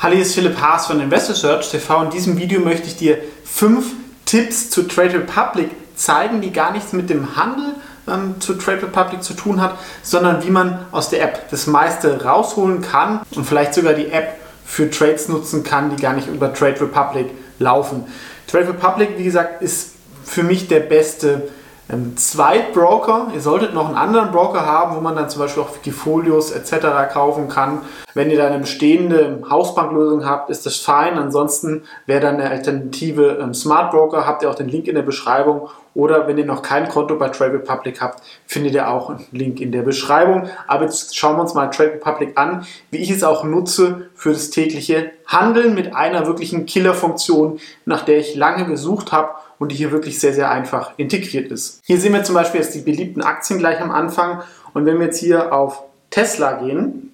Hallo, hier ist Philipp Haas von Investor Search TV. In diesem Video möchte ich dir fünf Tipps zu Trade Republic zeigen, die gar nichts mit dem Handel ähm, zu Trade Republic zu tun hat, sondern wie man aus der App das meiste rausholen kann und vielleicht sogar die App für Trades nutzen kann, die gar nicht über Trade Republic laufen. Trade Republic, wie gesagt, ist für mich der beste ähm, Zweitbroker. Ihr solltet noch einen anderen Broker haben, wo man dann zum Beispiel auch Wikifolios etc. kaufen kann. Wenn ihr da eine bestehende Hausbanklösung habt, ist das fein. Ansonsten wäre dann eine alternative ähm, Smart Broker. Habt ihr auch den Link in der Beschreibung. Oder wenn ihr noch kein Konto bei Trade Republic habt, findet ihr auch einen Link in der Beschreibung. Aber jetzt schauen wir uns mal Trade Republic an, wie ich es auch nutze für das tägliche Handeln mit einer wirklichen Killer-Funktion, nach der ich lange gesucht habe und die hier wirklich sehr, sehr einfach integriert ist. Hier sehen wir zum Beispiel jetzt die beliebten Aktien gleich am Anfang und wenn wir jetzt hier auf Tesla gehen,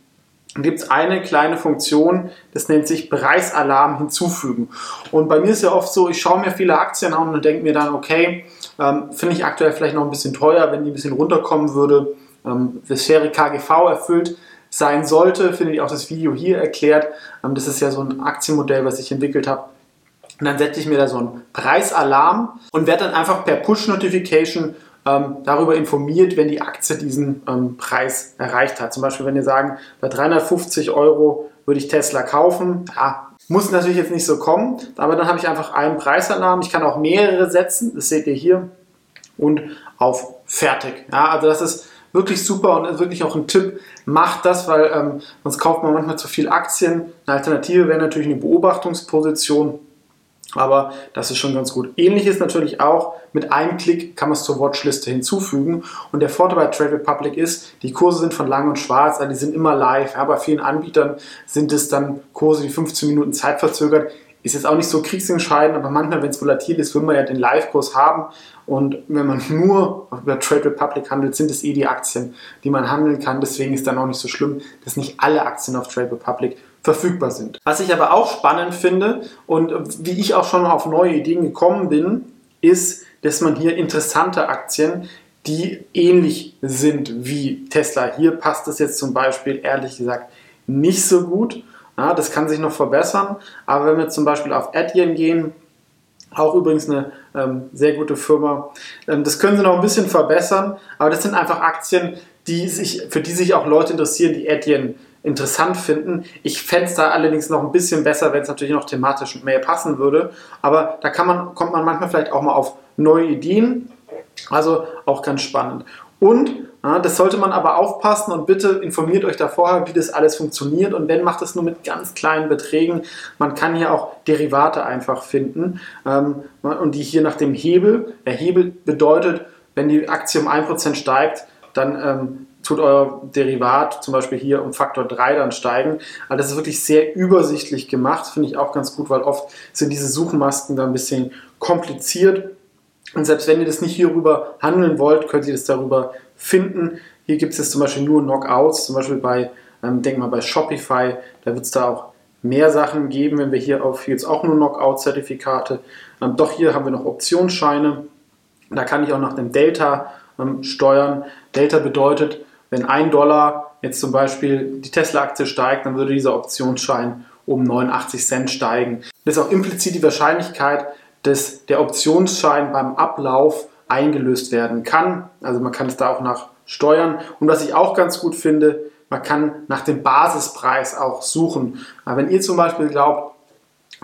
gibt es eine kleine Funktion, das nennt sich Preisalarm hinzufügen. Und bei mir ist ja oft so, ich schaue mir viele Aktien an und denke mir dann, okay, ähm, finde ich aktuell vielleicht noch ein bisschen teuer, wenn die ein bisschen runterkommen würde, ähm, das faire KGV erfüllt sein sollte, finde ich auch das Video hier erklärt. Ähm, das ist ja so ein Aktienmodell, was ich entwickelt habe, und dann setze ich mir da so einen Preisalarm und werde dann einfach per Push-Notification ähm, darüber informiert, wenn die Aktie diesen ähm, Preis erreicht hat. Zum Beispiel, wenn ihr sagen, bei 350 Euro würde ich Tesla kaufen. Ja, muss natürlich jetzt nicht so kommen, aber dann habe ich einfach einen Preisalarm. Ich kann auch mehrere setzen, das seht ihr hier, und auf Fertig. Ja, also das ist wirklich super und wirklich auch ein Tipp. Macht das, weil ähm, sonst kauft man manchmal zu viel Aktien. Eine Alternative wäre natürlich eine Beobachtungsposition. Aber das ist schon ganz gut. Ähnlich ist natürlich auch, mit einem Klick kann man es zur Watchliste hinzufügen. Und der Vorteil bei Trade Republic ist, die Kurse sind von lang und schwarz, also die sind immer live. Ja, bei vielen Anbietern sind es dann Kurse, die 15 Minuten Zeit verzögert. Ist jetzt auch nicht so kriegsentscheidend, aber manchmal, wenn es volatil ist, will man ja den Live-Kurs haben. Und wenn man nur über Trade Republic handelt, sind es eh die Aktien, die man handeln kann. Deswegen ist dann auch nicht so schlimm, dass nicht alle Aktien auf Trade Republic verfügbar sind. Was ich aber auch spannend finde und wie ich auch schon auf neue Ideen gekommen bin, ist, dass man hier interessante Aktien, die ähnlich sind wie Tesla. Hier passt es jetzt zum Beispiel ehrlich gesagt nicht so gut. Ja, das kann sich noch verbessern. Aber wenn wir zum Beispiel auf Adyen gehen, auch übrigens eine ähm, sehr gute Firma, ähm, das können sie noch ein bisschen verbessern. Aber das sind einfach Aktien, die sich, für die sich auch Leute interessieren, die Adyen interessant finden. Ich fände es da allerdings noch ein bisschen besser, wenn es natürlich noch thematisch mehr passen würde. Aber da kann man, kommt man manchmal vielleicht auch mal auf neue Ideen. Also auch ganz spannend. Und ja, das sollte man aber aufpassen und bitte informiert euch da vorher, wie das alles funktioniert. Und wenn, macht es nur mit ganz kleinen Beträgen. Man kann hier auch Derivate einfach finden ähm, und die hier nach dem Hebel. Der Hebel bedeutet, wenn die Aktie um 1% steigt, dann ähm, tut euer Derivat zum Beispiel hier um Faktor 3 dann steigen. Also das ist wirklich sehr übersichtlich gemacht, finde ich auch ganz gut, weil oft sind diese Suchmasken da ein bisschen kompliziert. Und selbst wenn ihr das nicht hierüber handeln wollt, könnt ihr das darüber finden. Hier gibt es zum Beispiel nur Knockouts, zum Beispiel bei, ähm, denk mal bei Shopify, da wird es da auch mehr Sachen geben, wenn wir hier auf jetzt auch nur Knockout-Zertifikate. Ähm, doch hier haben wir noch Optionsscheine. Da kann ich auch nach dem Delta ähm, steuern. Delta bedeutet, wenn ein Dollar jetzt zum Beispiel die Tesla-Aktie steigt, dann würde dieser Optionsschein um 89 Cent steigen. Das ist auch implizit die Wahrscheinlichkeit, dass der Optionsschein beim Ablauf eingelöst werden kann. Also man kann es da auch nach steuern. Und was ich auch ganz gut finde, man kann nach dem Basispreis auch suchen. Wenn ihr zum Beispiel glaubt,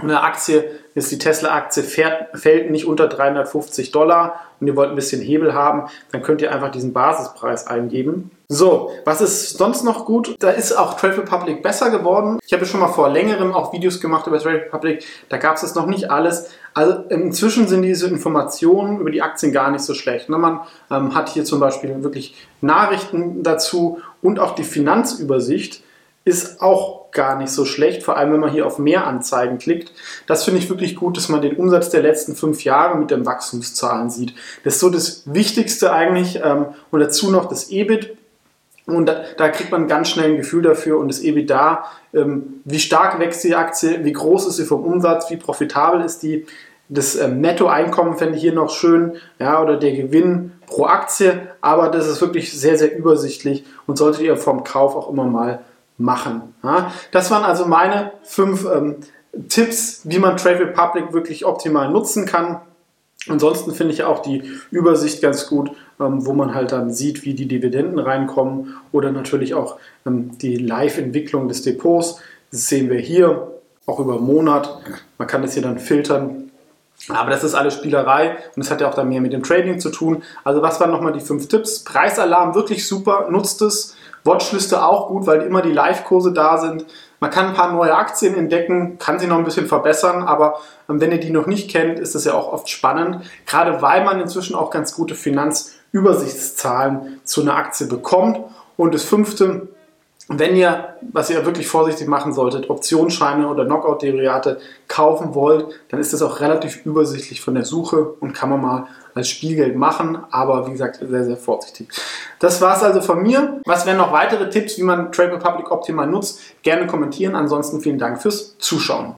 eine Aktie ist die Tesla-Aktie fällt nicht unter 350 Dollar und ihr wollt ein bisschen Hebel haben, dann könnt ihr einfach diesen Basispreis eingeben. So, was ist sonst noch gut? Da ist auch Trade Republic besser geworden. Ich habe schon mal vor längerem auch Videos gemacht über Trade Republic. Da gab es das noch nicht alles. Also inzwischen sind diese Informationen über die Aktien gar nicht so schlecht. Ne? Man ähm, hat hier zum Beispiel wirklich Nachrichten dazu und auch die Finanzübersicht ist auch gar nicht so schlecht, vor allem wenn man hier auf mehr Anzeigen klickt. Das finde ich wirklich gut, dass man den Umsatz der letzten fünf Jahre mit den Wachstumszahlen sieht. Das ist so das Wichtigste eigentlich. Ähm, und dazu noch das EBIT. Und da, da, kriegt man ganz schnell ein Gefühl dafür und das EBITDA, ähm, wie stark wächst die Aktie, wie groß ist sie vom Umsatz, wie profitabel ist die. Das ähm, Nettoeinkommen fände ich hier noch schön, ja, oder der Gewinn pro Aktie, aber das ist wirklich sehr, sehr übersichtlich und solltet ihr vom Kauf auch immer mal machen. Ja, das waren also meine fünf ähm, Tipps, wie man Trade Republic wirklich optimal nutzen kann. Ansonsten finde ich auch die Übersicht ganz gut, ähm, wo man halt dann sieht, wie die Dividenden reinkommen oder natürlich auch ähm, die Live-Entwicklung des Depots. Das sehen wir hier auch über Monat. Man kann das hier dann filtern. Aber das ist alles Spielerei und es hat ja auch dann mehr mit dem Trading zu tun. Also was waren nochmal die fünf Tipps? Preisalarm wirklich super, nutzt es. Watchliste auch gut, weil immer die Live-Kurse da sind. Man kann ein paar neue Aktien entdecken, kann sie noch ein bisschen verbessern, aber ähm, wenn ihr die noch nicht kennt, ist das ja auch oft spannend, gerade weil man inzwischen auch ganz gute Finanzübersichtszahlen zu einer Aktie bekommt. Und das fünfte, wenn ihr, was ihr wirklich vorsichtig machen solltet, Optionsscheine oder Knockout-Derivate kaufen wollt, dann ist das auch relativ übersichtlich von der Suche und kann man mal als Spielgeld machen, aber wie gesagt, sehr, sehr vorsichtig. Das war es also von mir. Was wären noch weitere Tipps, wie man Trade Republic optimal nutzt? Gerne kommentieren. Ansonsten vielen Dank fürs Zuschauen.